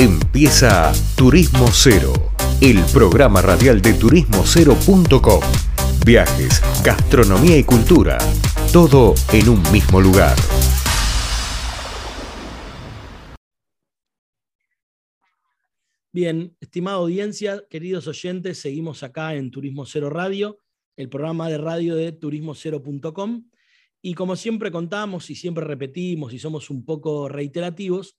Empieza Turismo Cero, el programa radial de turismocero.com. Viajes, gastronomía y cultura, todo en un mismo lugar. Bien, estimada audiencia, queridos oyentes, seguimos acá en Turismo Cero Radio, el programa de radio de turismocero.com. Y como siempre contamos y siempre repetimos y somos un poco reiterativos,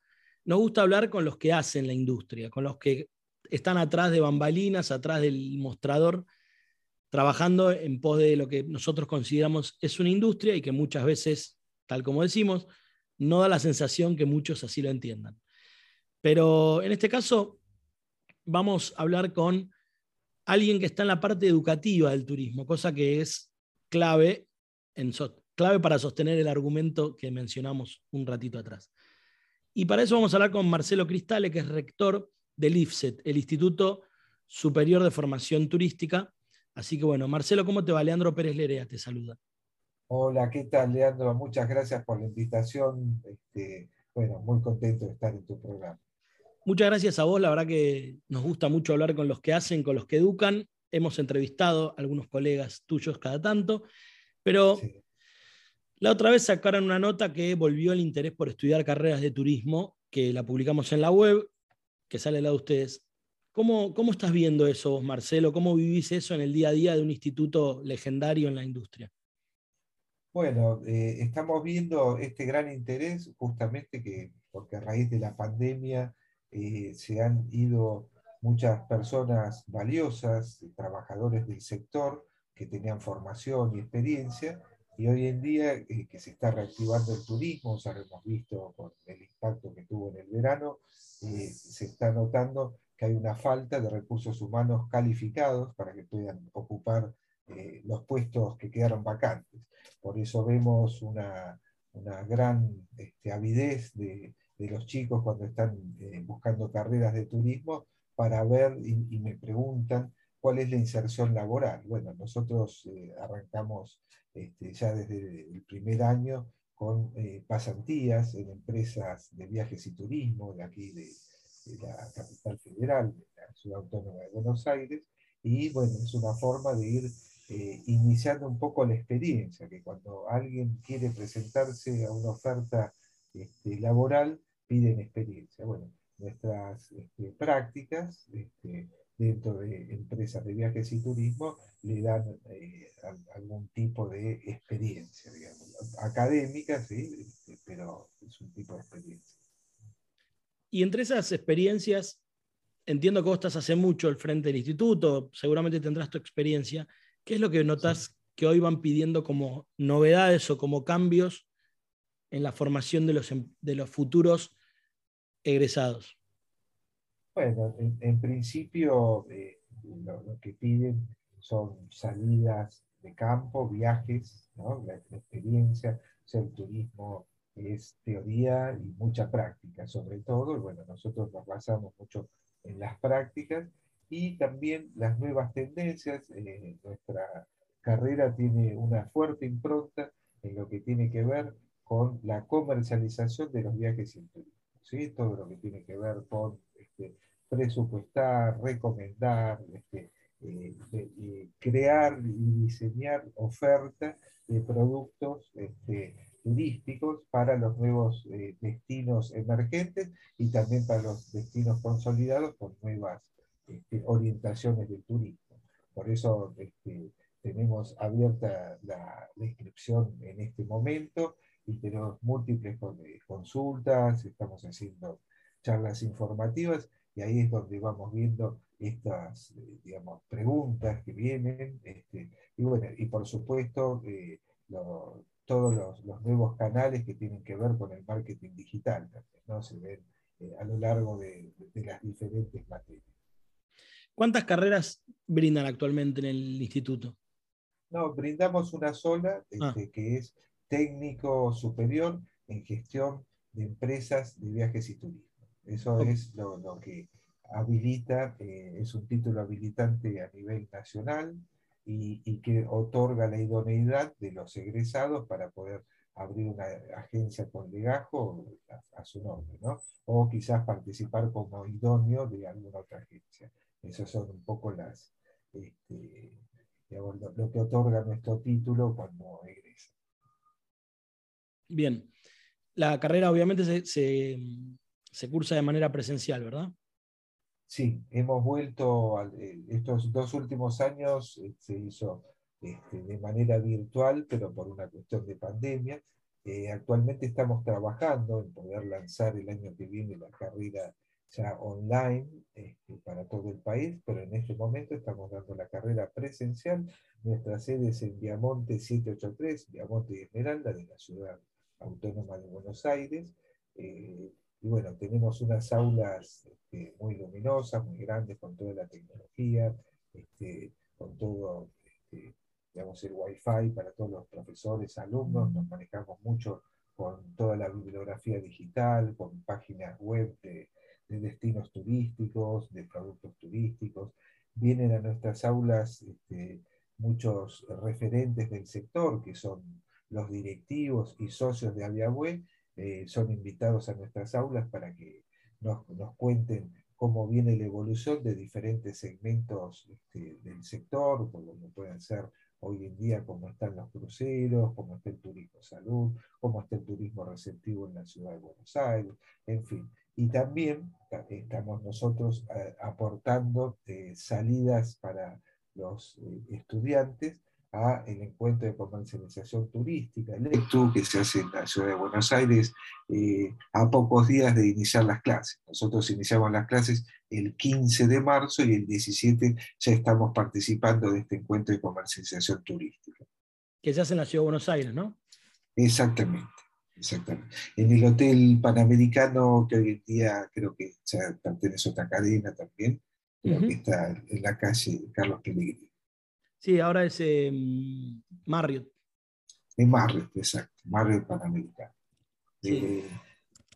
nos gusta hablar con los que hacen la industria, con los que están atrás de bambalinas, atrás del mostrador, trabajando en pos de lo que nosotros consideramos es una industria y que muchas veces, tal como decimos, no da la sensación que muchos así lo entiendan. Pero en este caso vamos a hablar con alguien que está en la parte educativa del turismo, cosa que es clave, clave para sostener el argumento que mencionamos un ratito atrás. Y para eso vamos a hablar con Marcelo Cristale, que es rector del IFSET, el Instituto Superior de Formación Turística. Así que bueno, Marcelo, ¿cómo te va? Leandro Pérez Lerea te saluda. Hola, ¿qué tal, Leandro? Muchas gracias por la invitación. Este, bueno, muy contento de estar en tu programa. Muchas gracias a vos, la verdad que nos gusta mucho hablar con los que hacen, con los que educan. Hemos entrevistado a algunos colegas tuyos cada tanto, pero la otra vez sacaron una nota que volvió el interés por estudiar carreras de turismo, que la publicamos en la web, que sale la de ustedes. ¿Cómo, ¿Cómo estás viendo eso Marcelo? ¿Cómo vivís eso en el día a día de un instituto legendario en la industria? Bueno, eh, estamos viendo este gran interés justamente que, porque a raíz de la pandemia eh, se han ido muchas personas valiosas, trabajadores del sector que tenían formación y experiencia, y hoy en día eh, que se está reactivando el turismo, ya lo hemos visto con el impacto que tuvo en el verano, eh, se está notando que hay una falta de recursos humanos calificados para que puedan ocupar eh, los puestos que quedaron vacantes. Por eso vemos una, una gran este, avidez de, los chicos cuando están buscando carreras de turismo para ver y me preguntan ¿Cuál es la inserción laboral? Bueno, nosotros eh, arrancamos este, ya desde el primer año con eh, pasantías en empresas de viajes y turismo de aquí de, la capital federal, de la ciudad autónoma de Buenos Aires, y bueno, es una forma de ir eh, iniciando un poco la experiencia, que cuando alguien quiere presentarse a una oferta este, laboral, piden experiencia. Bueno, nuestras este, prácticas dentro de empresas de viajes y turismo le dan eh, algún tipo de experiencia, digamos, académica, sí, este, pero es un tipo de experiencia. Y entre esas experiencias, entiendo que vos estás hace mucho al frente del instituto, seguramente tendrás tu experiencia. ¿Qué es lo que notas que hoy van pidiendo como novedades o como cambios en la formación de los, em, de los futuros egresados? Bueno, en, principio eh, lo, que piden son salidas de campo, viajes, la, experiencia, el turismo es teoría y mucha práctica, sobre todo, y bueno, nosotros nos basamos mucho en las prácticas y también las nuevas tendencias. Eh, nuestra carrera tiene una fuerte impronta en lo que tiene que ver con la comercialización de los viajes el turismo, ¿sí? todo lo que tiene que ver con este, presupuestar, recomendar, este, eh, crear y diseñar ofertas de productos este, turísticos para los nuevos eh, destinos emergentes y también para los destinos consolidados con nuevas orientaciones del turismo. Por eso tenemos abierta la, la, inscripción en este momento y tenemos múltiples eh, consultas, estamos haciendo charlas informativas y ahí es donde vamos viendo estas, eh, digamos, preguntas que vienen. Este, y bueno, y por supuesto, eh, todos los, nuevos canales que tienen que ver con el marketing digital ¿no? Se ven eh, a lo largo de, las diferentes materias. ¿Cuántas carreras brindan actualmente en el instituto? No, brindamos una sola, ah. este, que es técnico superior en gestión de empresas de viajes y turismo. Eso es lo, que habilita, eh, es un título habilitante a nivel nacional y, que otorga la idoneidad de los egresados para poder abrir una agencia con legajo a, su nombre, ¿no? O quizás participar como idóneo de alguna otra agencia. Esas son un poco las, este, lo, que otorga nuestro título cuando egresa. Bien. La carrera obviamente se, se, cursa de manera presencial, ¿verdad? Sí, hemos vuelto, eh, estos dos últimos años eh, se hizo este, de manera virtual, pero por una cuestión de pandemia. Eh, actualmente estamos trabajando en poder lanzar el año que viene la carrera ya online este, para todo el país, pero en este momento estamos dando la carrera presencial. Nuestra sede es en Viamonte 783, Viamonte y Esmeralda, de la ciudad autónoma de Buenos Aires. Y bueno, tenemos unas aulas este, muy luminosas, muy grandes, con toda la tecnología, con todo digamos, el Wi-Fi para todos los profesores, alumnos, nos manejamos mucho con toda la bibliografía digital, con páginas web de, destinos turísticos, de productos turísticos. Vienen a nuestras aulas este, muchos referentes del sector, que son los directivos y socios de Aviabue, eh, son invitados a nuestras aulas para que nos, nos cuenten cómo viene la evolución de diferentes segmentos este, del sector, como pueden ser hoy en día cómo están los cruceros, cómo está el turismo salud, cómo está el turismo receptivo en la ciudad de Buenos Aires, en fin. Y también estamos nosotros eh, aportando eh, salidas para los estudiantes a el encuentro de comercialización turística, el ECTU, que se hace en la ciudad de Buenos Aires eh, a pocos días de iniciar las clases. Nosotros iniciamos las clases el 15 de marzo y el 17 ya estamos participando de este encuentro de comercialización turística. Que se hace en la ciudad de Buenos Aires, ¿no? Exactamente. Exactamente. En el Hotel Panamericano, que hoy en día creo que ya pertenece a otra cadena también, que está en la calle Carlos Pellegrini. Sí, ahora es em, Marriott. En Marriott, exacto, Marriott Panamericano. Eh,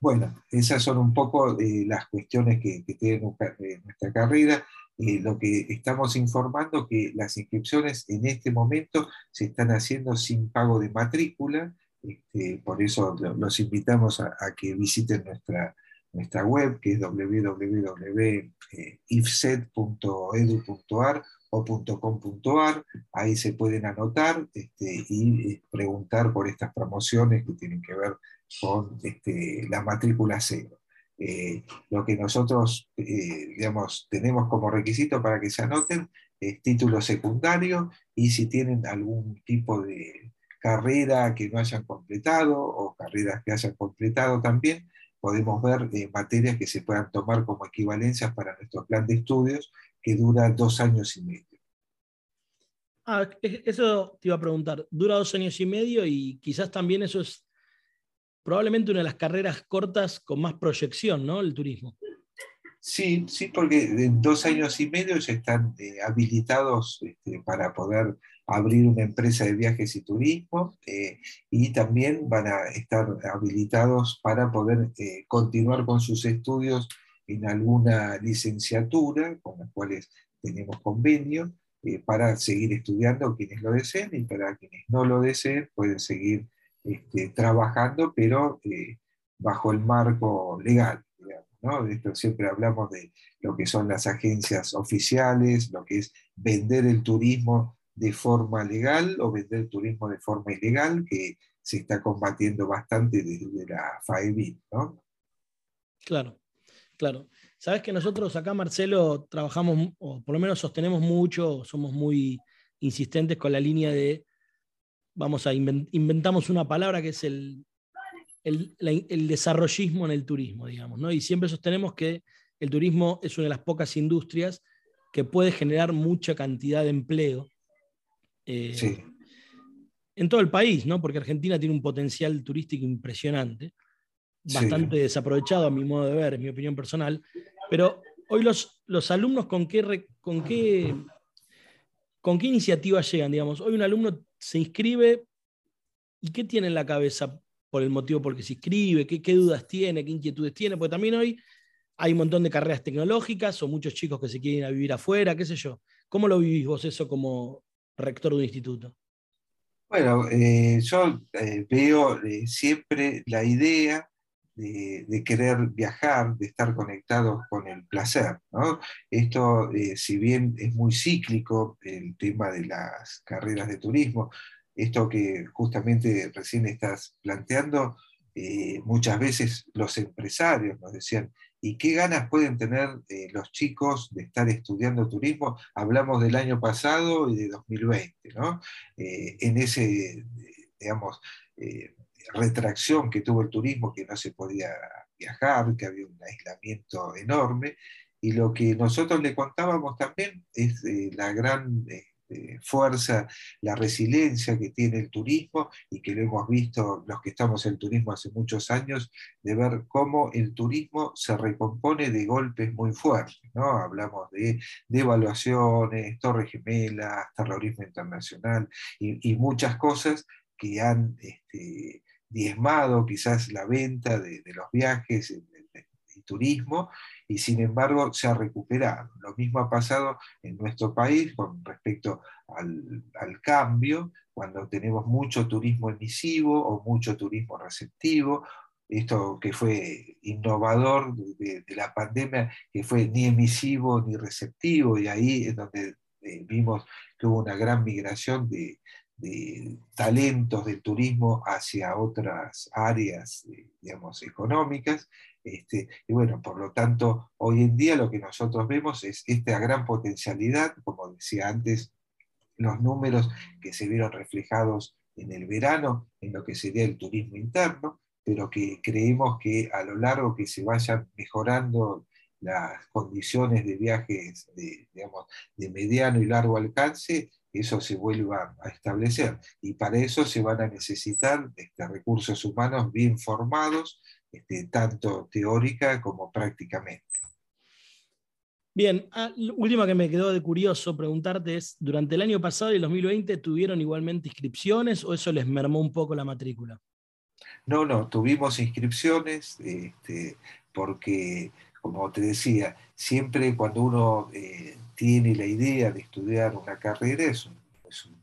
bueno, esas son un poco eh, las cuestiones que, tiene nuestra carrera. Eh, lo que estamos informando que las inscripciones en este momento se están haciendo sin pago de matrícula, este, por eso los invitamos a, que visiten nuestra, nuestra web, que es www.ifset.edu.ar o .com.ar, ahí se pueden anotar este, y eh, preguntar por estas promociones que tienen que ver con este, la matrícula cero. Eh, lo que nosotros eh, digamos, tenemos como requisito para que se anoten es título secundario y si tienen algún tipo de carrera que no hayan completado o carreras que hayan completado también, podemos ver materias que se puedan tomar como equivalencias para nuestro plan de estudios que dura dos años y medio. Ah, eso te iba a preguntar. Dura dos años y medio y quizás también eso es probablemente una de las carreras cortas con más proyección, ¿no? El turismo. Sí, sí, porque en dos años y medio ya están eh, habilitados este, para poder abrir una empresa de viajes y turismo eh, y también van a estar habilitados para poder eh, continuar con sus estudios en alguna licenciatura con las cuales tenemos convenio eh, para seguir estudiando quienes lo deseen y para quienes no lo deseen pueden seguir este, trabajando, pero eh, bajo el marco legal. ¿no? De esto siempre hablamos de lo que son las agencias oficiales, lo que es vender el turismo de forma legal o vender el turismo de forma ilegal, que se está combatiendo bastante desde la FAEBIT. ¿no? Claro. Claro. Sabes que nosotros acá, Marcelo, trabajamos, o por lo menos sostenemos mucho, somos muy insistentes con la línea de, vamos a inventamos una palabra que es el, el, desarrollismo en el turismo, digamos, ¿no? Y siempre sostenemos que el turismo es una de las pocas industrias que puede generar mucha cantidad de empleo. Eh, en todo el país, ¿no? Porque Argentina tiene un potencial turístico impresionante bastante desaprovechado a mi modo de ver, en mi opinión personal. Pero hoy los, los alumnos con qué, con, qué, con qué iniciativa llegan, digamos. Hoy un alumno se inscribe y qué tiene en la cabeza por el motivo por qué se inscribe, qué, qué dudas tiene, qué inquietudes tiene, porque también hoy hay un montón de carreras tecnológicas o muchos chicos que se quieren ir a vivir afuera, qué sé yo. ¿Cómo lo vivís vos eso como rector de un instituto? Bueno, eh, yo eh, veo eh, siempre la idea de, querer viajar, de estar conectados con el placer. Esto, si bien es muy cíclico, el tema de las carreras de turismo, esto que justamente recién estás planteando, muchas veces los empresarios nos decían, ¿y qué ganas pueden tener los chicos de estar estudiando turismo? Hablamos del año pasado y de 2020, ¿no? en ese, digamos, retracción que tuvo el turismo, que no se podía viajar, que había un aislamiento enorme. Y lo que nosotros le contábamos también es eh, la gran este, fuerza, la resiliencia que tiene el turismo y que lo hemos visto los que estamos en el turismo hace muchos años, de ver cómo el turismo se recompone de golpes muy fuertes. ¿no? Hablamos de devaluaciones, torres gemelas, terrorismo internacional y, muchas cosas que han este, diezmado quizás la venta de, los viajes y, turismo, y sin embargo se ha recuperado. Lo mismo ha pasado en nuestro país con respecto al, cambio, cuando tenemos mucho turismo emisivo o mucho turismo receptivo, esto que fue innovador de, la pandemia, que fue ni emisivo ni receptivo, y ahí es donde eh, vimos que hubo una gran migración de, de talentos del turismo hacia otras áreas, digamos, económicas. Este, y bueno, por lo tanto, hoy en día lo que nosotros vemos es esta gran potencialidad, como decía antes, los números que se vieron reflejados en el verano, en lo que sería el turismo interno, pero que creemos que a lo largo que se vayan mejorando las condiciones de viajes de, digamos, de mediano y largo alcance, eso se vuelva a establecer. Y para eso se van a necesitar este, recursos humanos bien formados, este, tanto teórica como prácticamente. Bien, ah, última que me quedó de curioso preguntarte es, ¿durante el año pasado y el 2020 tuvieron igualmente inscripciones o eso les mermó un poco la matrícula? No, no, tuvimos inscripciones este, porque, como te decía, siempre cuando uno eh, tiene la idea de estudiar una carrera es un,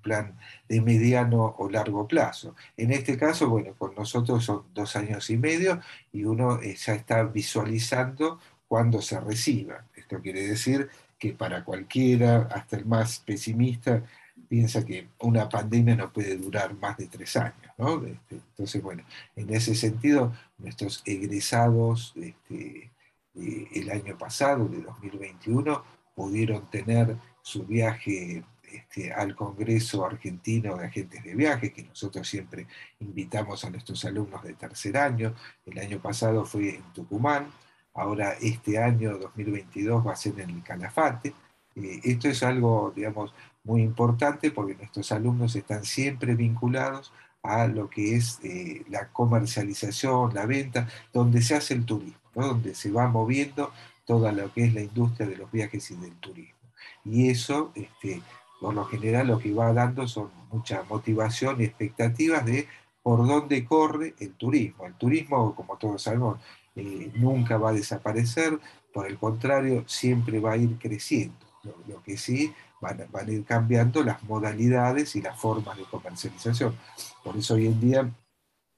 plan de mediano o largo plazo. En este caso, bueno, con nosotros son dos años y medio y uno eh, ya está visualizando cuando se reciba. Esto quiere decir que para cualquiera, hasta el más pesimista, piensa que una pandemia no puede durar más de tres años. ¿no? Este, entonces, bueno, en ese sentido, nuestros egresados este, el año pasado, de 2021, pudieron tener su viaje este, al Congreso Argentino de Agentes de Viajes, que nosotros siempre invitamos a nuestros alumnos de tercer año. El año pasado fue en Tucumán, ahora este año 2022 va a ser en el Calafate. Eh, esto es algo, digamos, muy importante porque nuestros alumnos están siempre vinculados a lo que es eh, la comercialización, la venta, donde se hace el turismo, donde se va moviendo toda lo que es la industria de los viajes y del turismo. Y eso, este, por lo general, lo que va dando son mucha motivación y expectativas de por dónde corre el turismo. El turismo, como todos sabemos, eh, nunca va a desaparecer, por el contrario, siempre va a ir creciendo. Lo, que sí van, van, a ir cambiando las modalidades y las formas de comercialización. Por eso hoy en día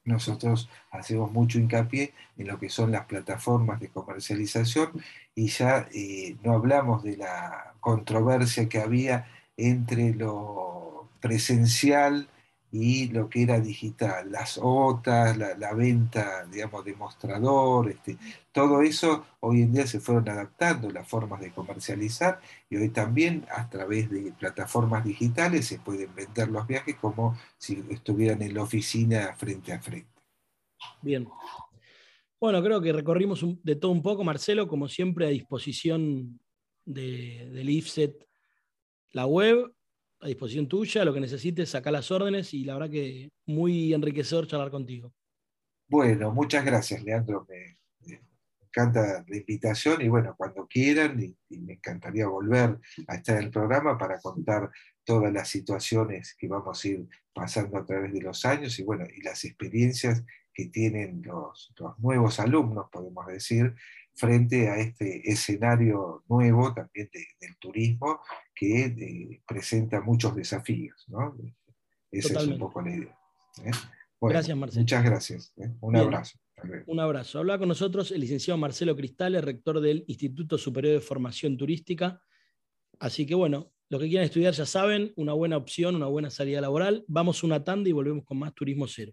nosotros hacemos mucho hincapié en lo que son las plataformas de comercialización y ya eh, no hablamos de la controversia que había entre lo presencial y lo que era digital, las OTAs, la, venta, digamos, de mostrador, este, todo eso hoy en día se fueron adaptando las formas de comercializar y hoy también a través de plataformas digitales se pueden vender los viajes como si estuvieran en la oficina frente a frente. Bien. Bueno, creo que recorrimos de todo un poco, Marcelo, como siempre a disposición de, del IFSET, la web, a disposición tuya, lo que necesites, saca las órdenes y la verdad que muy enriquecedor charlar contigo. Bueno, muchas gracias, Leandro. Me, encanta la invitación y bueno, cuando quieran, y, me encantaría volver a estar en el programa para contar todas las situaciones que vamos a ir pasando a través de los años y bueno, y las experiencias que tienen los, los nuevos alumnos, podemos decir, frente a este escenario nuevo también del turismo que eh, presenta muchos desafíos. Esa es un poco la idea. ¿eh? gracias, Marcelo. Muchas gracias. ¿eh? Un abrazo. Un abrazo. Habla con nosotros el licenciado Marcelo Cristales, rector del Instituto Superior de Formación Turística. Así que bueno, los que quieran estudiar ya saben, una buena opción, una buena salida laboral. Vamos una tanda y volvemos con más Turismo Cero.